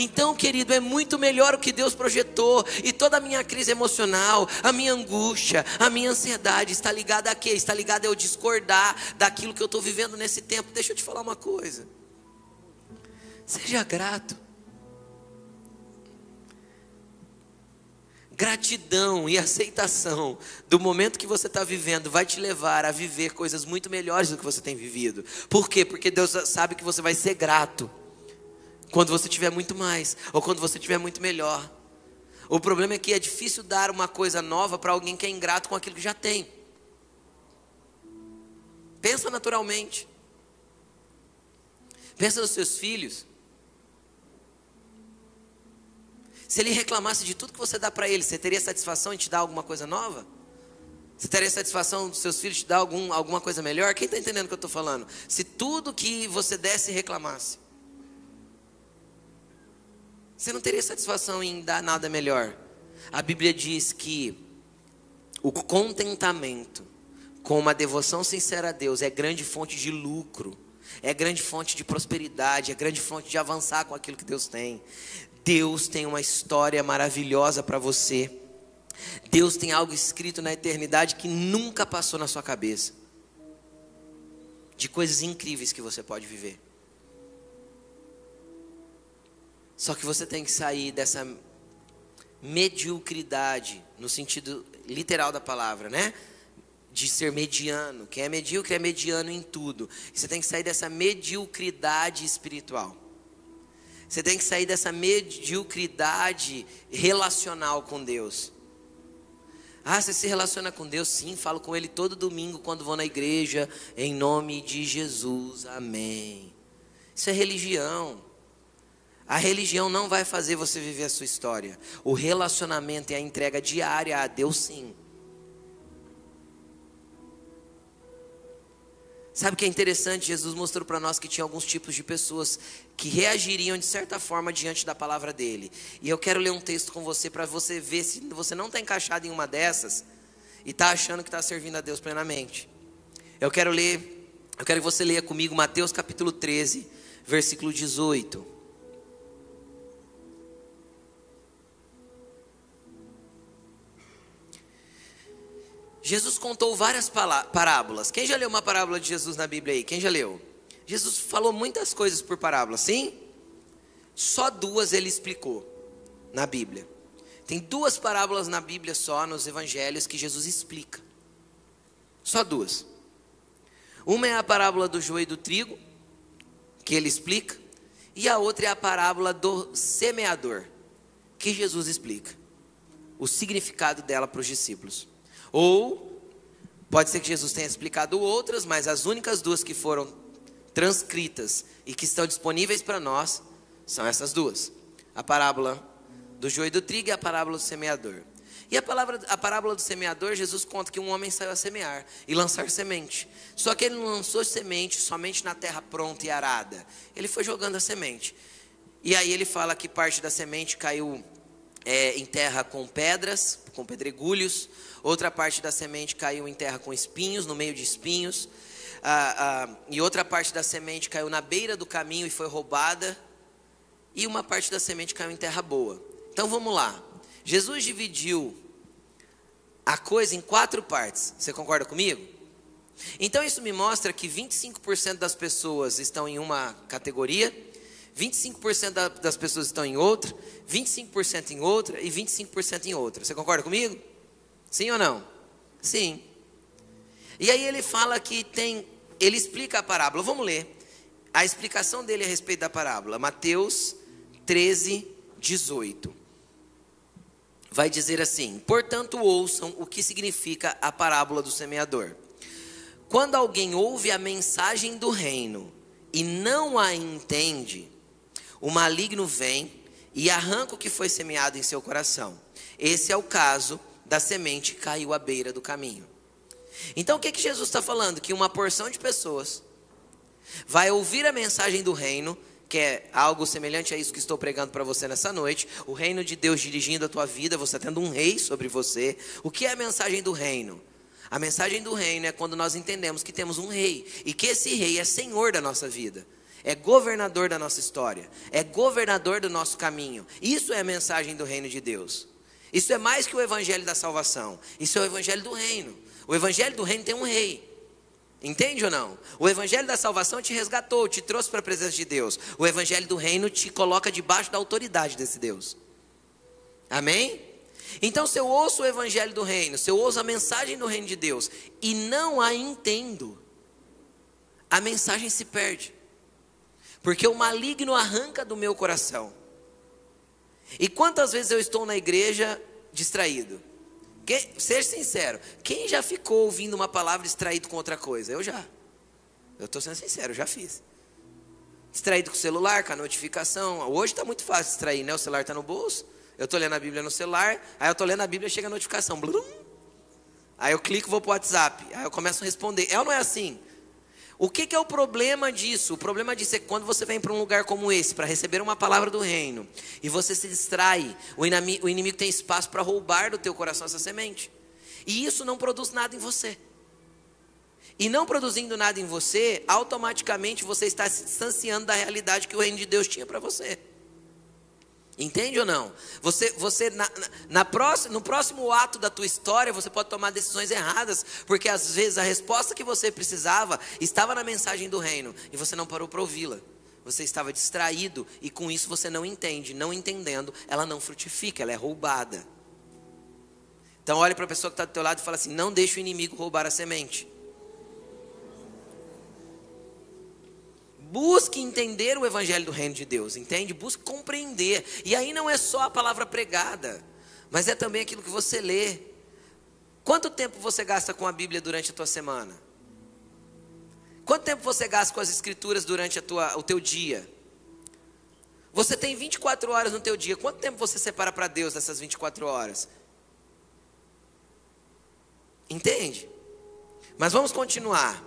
Então, querido, é muito melhor o que Deus projetou. E toda a minha crise emocional, a minha angústia, a minha ansiedade está ligada a quê? Está ligada a eu discordar daquilo que eu estou vivendo nesse tempo. Deixa eu te falar uma coisa. Seja grato. Gratidão e aceitação do momento que você está vivendo vai te levar a viver coisas muito melhores do que você tem vivido. Por quê? Porque Deus sabe que você vai ser grato. Quando você tiver muito mais, ou quando você tiver muito melhor. O problema é que é difícil dar uma coisa nova para alguém que é ingrato com aquilo que já tem. Pensa naturalmente. Pensa nos seus filhos. Se ele reclamasse de tudo que você dá para ele, você teria satisfação em te dar alguma coisa nova? Você teria satisfação dos seus filhos te dar algum, alguma coisa melhor? Quem está entendendo o que eu estou falando? Se tudo que você desse reclamasse, você não teria satisfação em dar nada melhor. A Bíblia diz que o contentamento com uma devoção sincera a Deus é grande fonte de lucro, é grande fonte de prosperidade, é grande fonte de avançar com aquilo que Deus tem. Deus tem uma história maravilhosa para você. Deus tem algo escrito na eternidade que nunca passou na sua cabeça. De coisas incríveis que você pode viver. Só que você tem que sair dessa mediocridade, no sentido literal da palavra, né? De ser mediano. Quem é medíocre é mediano em tudo. Você tem que sair dessa mediocridade espiritual. Você tem que sair dessa mediocridade relacional com Deus. Ah, você se relaciona com Deus? Sim, falo com Ele todo domingo quando vou na igreja, em nome de Jesus, amém. Isso é religião. A religião não vai fazer você viver a sua história. O relacionamento e a entrega diária a Deus, sim. Sabe o que é interessante? Jesus mostrou para nós que tinha alguns tipos de pessoas que reagiriam de certa forma diante da palavra dele. E eu quero ler um texto com você para você ver se você não está encaixado em uma dessas e está achando que está servindo a Deus plenamente. Eu quero ler, eu quero que você leia comigo Mateus capítulo 13, versículo 18. Jesus contou várias parábolas. Quem já leu uma parábola de Jesus na Bíblia aí? Quem já leu? Jesus falou muitas coisas por parábola, sim? Só duas ele explicou na Bíblia. Tem duas parábolas na Bíblia só, nos evangelhos, que Jesus explica. Só duas. Uma é a parábola do joio e do trigo, que ele explica, e a outra é a parábola do semeador, que Jesus explica. O significado dela para os discípulos. Ou pode ser que Jesus tenha explicado outras, mas as únicas duas que foram transcritas e que estão disponíveis para nós são essas duas: a parábola do joio do trigo e a parábola do semeador. E a, palavra, a parábola do semeador, Jesus conta que um homem saiu a semear e lançar semente. Só que ele não lançou semente somente na terra pronta e arada. Ele foi jogando a semente. E aí ele fala que parte da semente caiu é, em terra com pedras, com pedregulhos. Outra parte da semente caiu em terra com espinhos, no meio de espinhos ah, ah, e outra parte da semente caiu na beira do caminho e foi roubada, e uma parte da semente caiu em terra boa. Então vamos lá. Jesus dividiu a coisa em quatro partes. Você concorda comigo? Então isso me mostra que 25% das pessoas estão em uma categoria, 25% das pessoas estão em outra, 25% em outra e 25% em outra. Você concorda comigo? Sim ou não? Sim. E aí ele fala que tem, ele explica a parábola. Vamos ler a explicação dele a respeito da parábola. Mateus 13, 18. Vai dizer assim: Portanto, ouçam o que significa a parábola do semeador. Quando alguém ouve a mensagem do reino e não a entende, o maligno vem e arranca o que foi semeado em seu coração. Esse é o caso da semente caiu à beira do caminho. Então o que, que Jesus está falando? Que uma porção de pessoas vai ouvir a mensagem do reino, que é algo semelhante a isso que estou pregando para você nessa noite, o reino de Deus dirigindo a tua vida, você tendo um rei sobre você. O que é a mensagem do reino? A mensagem do reino é quando nós entendemos que temos um rei e que esse rei é senhor da nossa vida. É governador da nossa história, é governador do nosso caminho. Isso é a mensagem do reino de Deus. Isso é mais que o evangelho da salvação. Isso é o evangelho do reino. O evangelho do reino tem um rei. Entende ou não? O evangelho da salvação te resgatou, te trouxe para a presença de Deus. O evangelho do reino te coloca debaixo da autoridade desse Deus. Amém? Então, se eu ouço o evangelho do reino, se eu ouço a mensagem do reino de Deus e não a entendo, a mensagem se perde. Porque o maligno arranca do meu coração. E quantas vezes eu estou na igreja distraído? Quem, seja sincero, quem já ficou ouvindo uma palavra distraído com outra coisa? Eu já. Eu estou sendo sincero, eu já fiz. Distraído com o celular, com a notificação. Hoje está muito fácil distrair, né? O celular está no bolso. Eu estou lendo a Bíblia no celular, aí eu estou lendo a Bíblia e chega a notificação. Blum. Aí eu clico e vou para o WhatsApp. Aí eu começo a responder. É ou não é assim? O que, que, é o problema disso? O problema disso é que quando você vem para um lugar como esse, para receber uma palavra do reino, e você se distrai, o inimigo, o inimigo tem espaço para roubar do teu coração essa semente. E isso não produz nada em você. E não produzindo nada em você, automaticamente você está se distanciando da realidade que o reino de Deus tinha para você. Entende ou não? Você, você na, na próxima, no próximo ato da tua história, você pode tomar decisões erradas, porque às vezes a resposta que você precisava estava na mensagem do reino e você não parou para ouvi-la. Você estava distraído e com isso você não entende. Não entendendo, ela não frutifica, ela é roubada. Então olhe para a pessoa que está do teu lado e fala assim: não deixe o inimigo roubar a semente. Busque entender o evangelho do reino de Deus, entende? Busque compreender. E aí não é só a palavra pregada, mas é também aquilo que você lê. Quanto tempo você gasta com a Bíblia durante a tua semana? Quanto tempo você gasta com as escrituras durante tua, o teu dia? Você tem 24 horas no teu dia. Quanto tempo você separa para Deus nessas 24 horas? Entende? Mas vamos continuar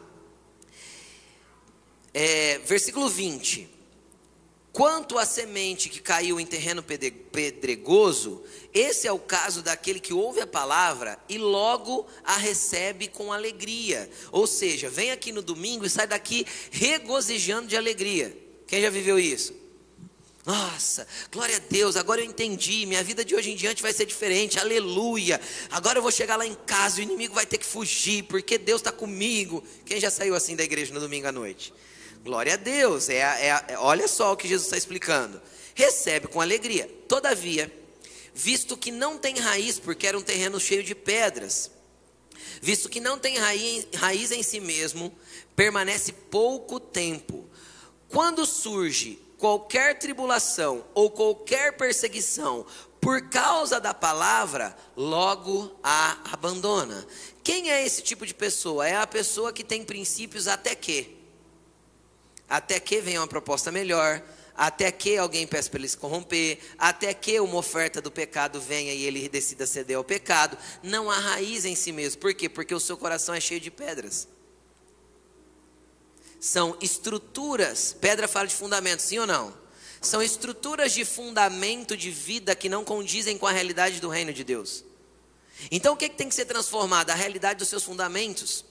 é, versículo 20. Quanto à semente que caiu em terreno pedregoso, esse é o caso daquele que ouve a palavra e logo a recebe com alegria. Ou seja, vem aqui no domingo e sai daqui regozijando de alegria. Quem já viveu isso? Nossa, glória a Deus, agora eu entendi. Minha vida de hoje em diante vai ser diferente, aleluia. Agora eu vou chegar lá em casa, o inimigo vai ter que fugir, porque Deus está comigo. Quem já saiu assim da igreja no domingo à noite? Glória a Deus. É, é, é, olha só o que Jesus está explicando. Recebe com alegria. Todavia, visto que não tem raiz, porque era um terreno cheio de pedras, visto que não tem raiz, raiz em si mesmo, permanece pouco tempo. Quando surge qualquer tribulação ou qualquer perseguição por causa da palavra, logo a abandona. Quem é esse tipo de pessoa? É a pessoa que tem princípios até que até que venha uma proposta melhor, até que alguém peça para ele se corromper, até que uma oferta do pecado venha e ele decida ceder ao pecado. Não há raiz em si mesmo. Por quê? Porque o seu coração é cheio de pedras. São estruturas, pedra fala de fundamento, sim ou não? São estruturas de fundamento de vida que não condizem com a realidade do reino de Deus. Então o que, é que tem que ser transformado? A realidade dos seus fundamentos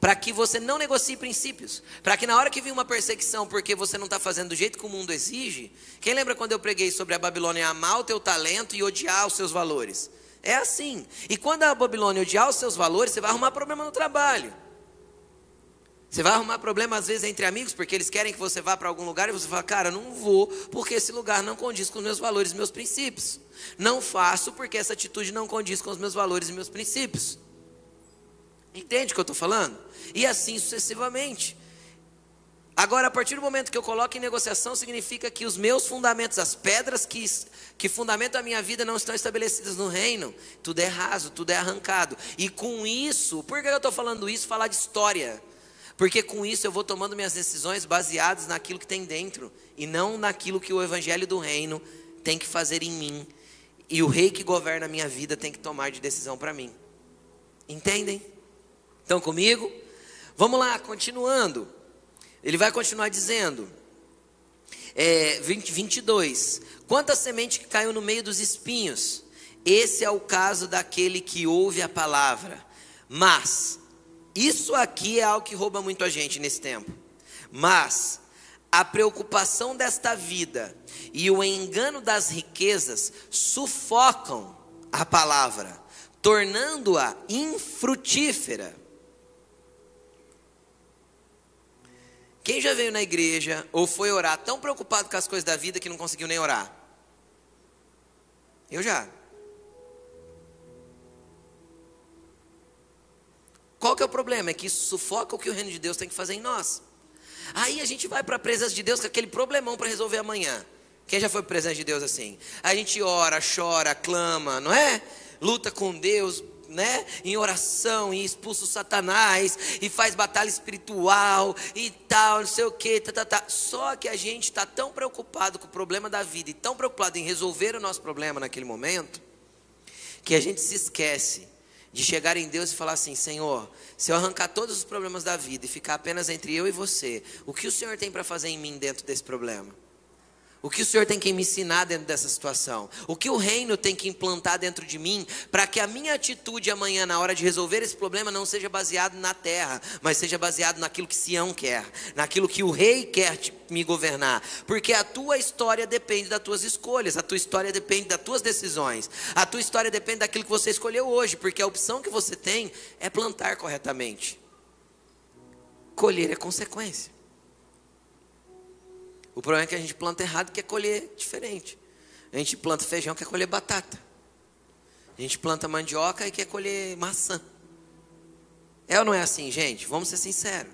para que você não negocie princípios, para que na hora que vir uma perseguição, porque você não está fazendo do jeito que o mundo exige, quem lembra quando eu preguei sobre a Babilônia amar o teu talento e odiar os seus valores? É assim. E quando a Babilônia odiar os seus valores, você vai arrumar problema no trabalho. Você vai arrumar problema às vezes entre amigos, porque eles querem que você vá para algum lugar e você fala, cara, não vou, porque esse lugar não condiz com os meus valores e meus princípios. Não faço porque essa atitude não condiz com os meus valores e meus princípios. Entende o que eu estou falando? E assim sucessivamente. Agora, a partir do momento que eu coloco em negociação, significa que os meus fundamentos, as pedras que, que fundamentam a minha vida, não estão estabelecidas no reino. Tudo é raso, tudo é arrancado. E com isso, por que eu estou falando isso? Falar de história. Porque com isso eu vou tomando minhas decisões baseadas naquilo que tem dentro e não naquilo que o evangelho do reino tem que fazer em mim. E o rei que governa a minha vida tem que tomar de decisão para mim. Entendem? Estão comigo? Vamos lá, continuando. Ele vai continuar dizendo, é, 20, 22. Quanta semente que caiu no meio dos espinhos? Esse é o caso daquele que ouve a palavra. Mas, isso aqui é algo que rouba muito a gente nesse tempo. Mas, a preocupação desta vida e o engano das riquezas sufocam a palavra, tornando-a infrutífera. Quem já veio na igreja ou foi orar tão preocupado com as coisas da vida que não conseguiu nem orar? Eu já. Qual que é o problema? É que isso sufoca o que o reino de Deus tem que fazer em nós. Aí a gente vai para a presença de Deus com aquele problemão para resolver amanhã. Quem já foi para a presença de Deus assim? A gente ora, chora, clama, não é? Luta com Deus, né, em oração e expulsa o Satanás e faz batalha espiritual e tal, não sei o que, tá, tá, tá. Só que a gente está tão preocupado com o problema da vida e tão preocupado em resolver o nosso problema naquele momento que a gente se esquece de chegar em Deus e falar assim: Senhor, se eu arrancar todos os problemas da vida e ficar apenas entre eu e você, o que o Senhor tem para fazer em mim dentro desse problema? O que o Senhor tem que me ensinar dentro dessa situação? O que o reino tem que implantar dentro de mim para que a minha atitude amanhã, na hora de resolver esse problema, não seja baseado na terra, mas seja baseado naquilo que Sião quer, naquilo que o rei quer me governar? Porque a tua história depende das tuas escolhas, a tua história depende das tuas decisões, a tua história depende daquilo que você escolheu hoje, porque a opção que você tem é plantar corretamente, colher é consequência. O problema é que a gente planta errado e quer colher diferente. A gente planta feijão e quer colher batata. A gente planta mandioca e quer colher maçã. É ou não é assim, gente? Vamos ser sinceros.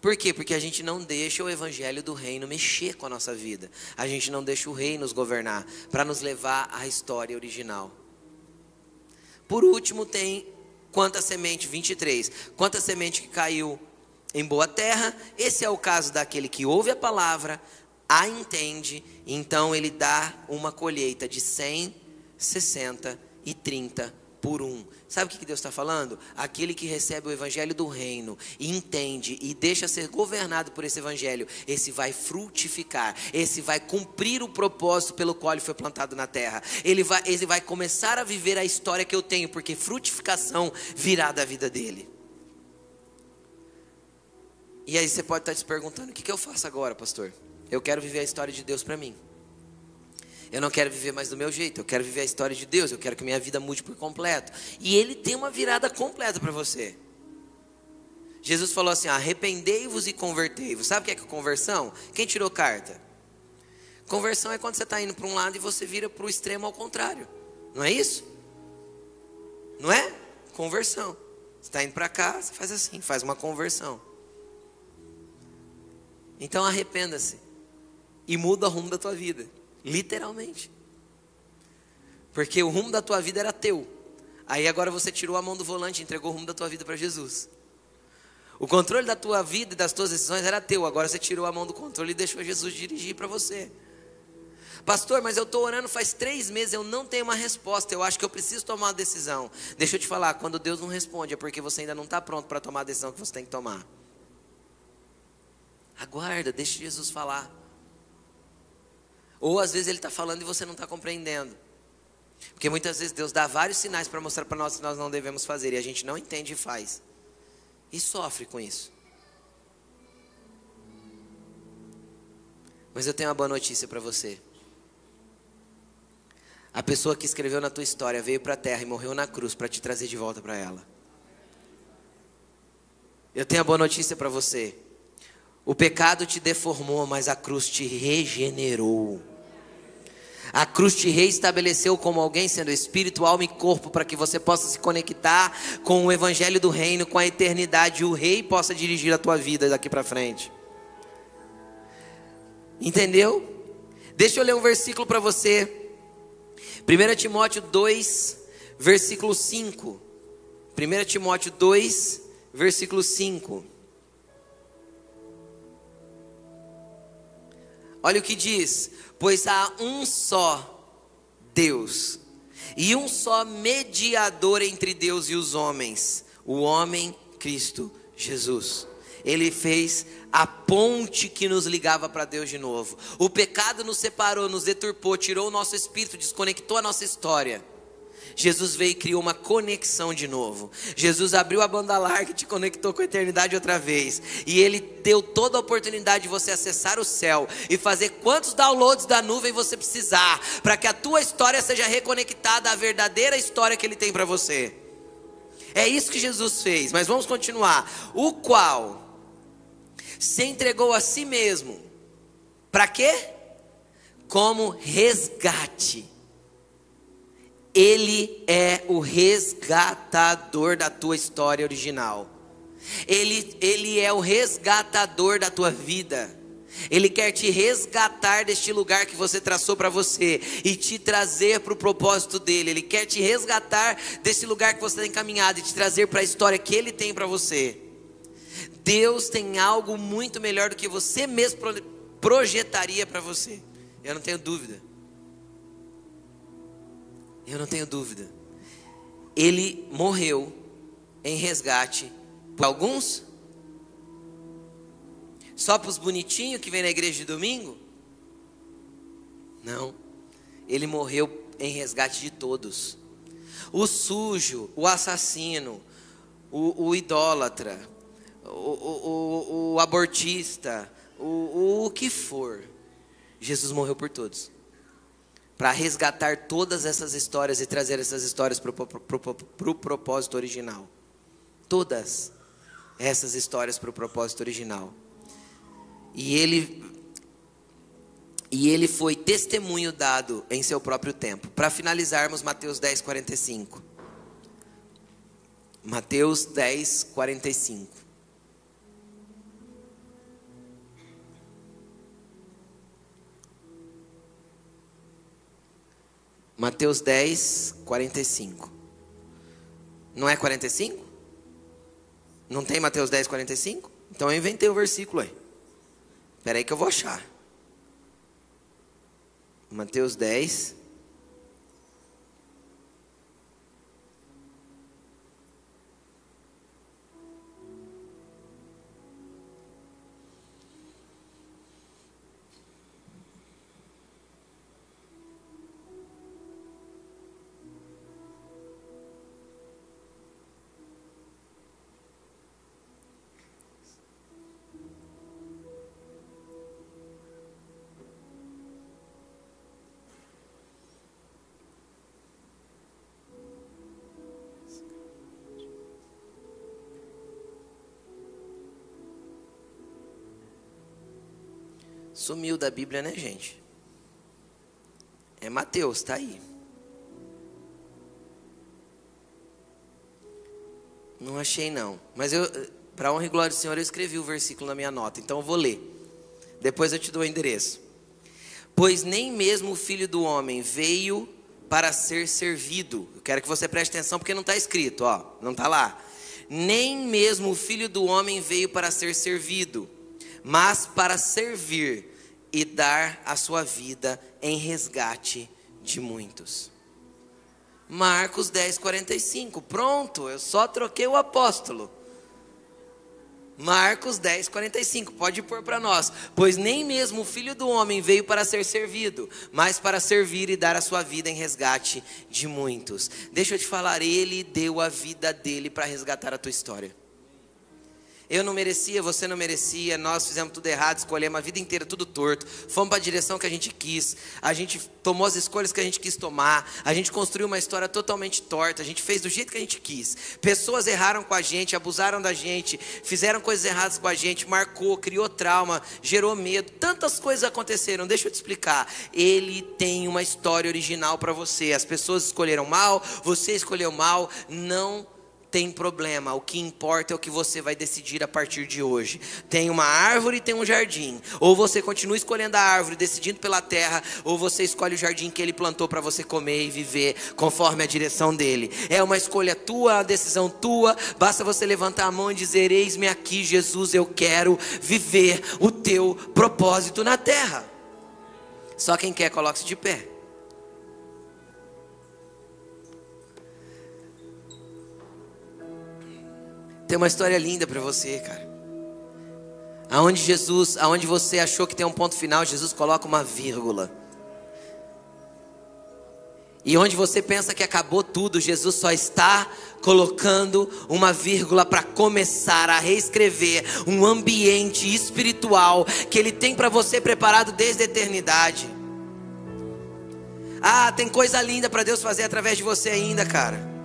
Por quê? Porque a gente não deixa o evangelho do reino mexer com a nossa vida. A gente não deixa o rei nos governar para nos levar à história original. Por último, tem quanta semente 23. Quanta semente que caiu em boa terra, esse é o caso daquele que ouve a palavra, a entende, então ele dá uma colheita de 100, 60 e 30 por um. Sabe o que Deus está falando? Aquele que recebe o evangelho do reino entende e deixa ser governado por esse evangelho, esse vai frutificar, esse vai cumprir o propósito pelo qual ele foi plantado na terra. Ele vai, ele vai começar a viver a história que eu tenho, porque frutificação virá da vida dele. E aí você pode estar se perguntando: o que, que eu faço agora, pastor? Eu quero viver a história de Deus para mim. Eu não quero viver mais do meu jeito, eu quero viver a história de Deus, eu quero que minha vida mude por completo. E Ele tem uma virada completa para você. Jesus falou assim: arrependei-vos e convertei-vos. Sabe o que é, que é conversão? Quem tirou carta? Conversão é quando você está indo para um lado e você vira para o extremo ao contrário. Não é isso? Não é? Conversão. Você está indo para cá, você faz assim, faz uma conversão. Então arrependa-se e muda o rumo da tua vida, literalmente. Porque o rumo da tua vida era teu. Aí agora você tirou a mão do volante e entregou o rumo da tua vida para Jesus. O controle da tua vida e das tuas decisões era teu. Agora você tirou a mão do controle e deixou Jesus dirigir para você. Pastor, mas eu estou orando faz três meses, eu não tenho uma resposta. Eu acho que eu preciso tomar uma decisão. Deixa eu te falar, quando Deus não responde, é porque você ainda não está pronto para tomar a decisão que você tem que tomar. Aguarda, deixe Jesus falar. Ou às vezes ele está falando e você não está compreendendo. Porque muitas vezes Deus dá vários sinais para mostrar para nós que nós não devemos fazer e a gente não entende e faz. E sofre com isso. Mas eu tenho uma boa notícia para você. A pessoa que escreveu na tua história veio para a terra e morreu na cruz para te trazer de volta para ela. Eu tenho a boa notícia para você. O pecado te deformou, mas a cruz te regenerou. A cruz te reestabeleceu como alguém sendo espírito, alma e corpo, para que você possa se conectar com o evangelho do reino, com a eternidade, e o rei possa dirigir a tua vida daqui para frente. Entendeu? Deixa eu ler um versículo para você. 1 Timóteo 2, versículo 5. 1 Timóteo 2, versículo 5. Olha o que diz: Pois há um só Deus, e um só mediador entre Deus e os homens, o homem Cristo Jesus. Ele fez a ponte que nos ligava para Deus de novo. O pecado nos separou, nos deturpou, tirou o nosso espírito, desconectou a nossa história. Jesus veio e criou uma conexão de novo. Jesus abriu a banda larga e te conectou com a eternidade outra vez. E Ele deu toda a oportunidade de você acessar o céu e fazer quantos downloads da nuvem você precisar, para que a tua história seja reconectada à verdadeira história que Ele tem para você. É isso que Jesus fez, mas vamos continuar. O qual se entregou a si mesmo, para quê? Como resgate ele é o resgatador da tua história original. Ele, ele é o resgatador da tua vida. Ele quer te resgatar deste lugar que você traçou para você e te trazer para o propósito dele. Ele quer te resgatar desse lugar que você tem caminhado e te trazer para a história que ele tem para você. Deus tem algo muito melhor do que você mesmo projetaria para você. Eu não tenho dúvida. Eu não tenho dúvida. Ele morreu em resgate por alguns só para os bonitinhos que vem na igreja de domingo? Não. Ele morreu em resgate de todos. O sujo, o assassino, o, o idólatra, o, o, o abortista, o, o que for. Jesus morreu por todos. Para resgatar todas essas histórias e trazer essas histórias para o propósito original. Todas essas histórias para o propósito original. E ele e ele foi testemunho dado em seu próprio tempo. Para finalizarmos, Mateus 10, 45. Mateus 10, 45. Mateus 10, 45. Não é 45? Não tem Mateus 10, 45? Então eu inventei o versículo aí. Espera aí que eu vou achar. Mateus 10, Sumiu da Bíblia, né, gente? É Mateus, tá aí. Não achei não. Mas eu, para honra e glória do Senhor, eu escrevi o versículo na minha nota, então eu vou ler. Depois eu te dou o endereço. Pois nem mesmo o filho do homem veio para ser servido. Eu quero que você preste atenção porque não está escrito, ó, não está lá. Nem mesmo o filho do homem veio para ser servido, mas para servir e dar a sua vida em resgate de muitos. Marcos 10, 45. Pronto, eu só troquei o apóstolo. Marcos 10, 45. Pode pôr para nós. Pois nem mesmo o filho do homem veio para ser servido, mas para servir e dar a sua vida em resgate de muitos. Deixa eu te falar, ele deu a vida dele para resgatar a tua história. Eu não merecia, você não merecia, nós fizemos tudo errado, escolhemos a vida inteira tudo torto, fomos para a direção que a gente quis, a gente tomou as escolhas que a gente quis tomar, a gente construiu uma história totalmente torta, a gente fez do jeito que a gente quis. Pessoas erraram com a gente, abusaram da gente, fizeram coisas erradas com a gente, marcou, criou trauma, gerou medo, tantas coisas aconteceram. Deixa eu te explicar. Ele tem uma história original para você. As pessoas escolheram mal, você escolheu mal, não tem problema, o que importa é o que você vai decidir a partir de hoje. Tem uma árvore e tem um jardim. Ou você continua escolhendo a árvore, decidindo pela terra, ou você escolhe o jardim que ele plantou para você comer e viver conforme a direção dele. É uma escolha tua, a decisão tua. Basta você levantar a mão e dizer: Eis-me aqui, Jesus, eu quero viver o teu propósito na terra. Só quem quer, coloque-se de pé. Tem uma história linda para você, cara. Aonde Jesus, aonde você achou que tem um ponto final, Jesus coloca uma vírgula. E onde você pensa que acabou tudo, Jesus só está colocando uma vírgula para começar a reescrever um ambiente espiritual que Ele tem para você preparado desde a eternidade. Ah, tem coisa linda para Deus fazer através de você ainda, cara.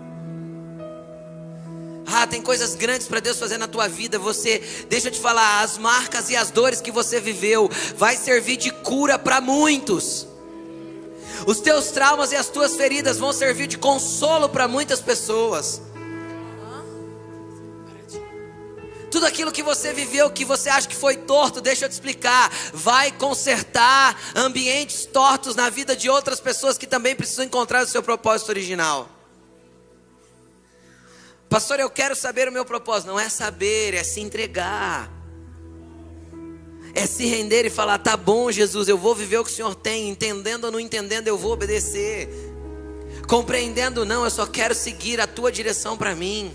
Ah, tem coisas grandes para Deus fazer na tua vida. Você, deixa eu te falar, as marcas e as dores que você viveu vai servir de cura para muitos. Os teus traumas e as tuas feridas vão servir de consolo para muitas pessoas. Tudo aquilo que você viveu, que você acha que foi torto, deixa eu te explicar. Vai consertar ambientes tortos na vida de outras pessoas que também precisam encontrar o seu propósito original. Pastor, eu quero saber o meu propósito. Não é saber, é se entregar. É se render e falar: tá bom, Jesus, eu vou viver o que o Senhor tem. Entendendo ou não entendendo, eu vou obedecer. Compreendendo, não, eu só quero seguir a tua direção para mim.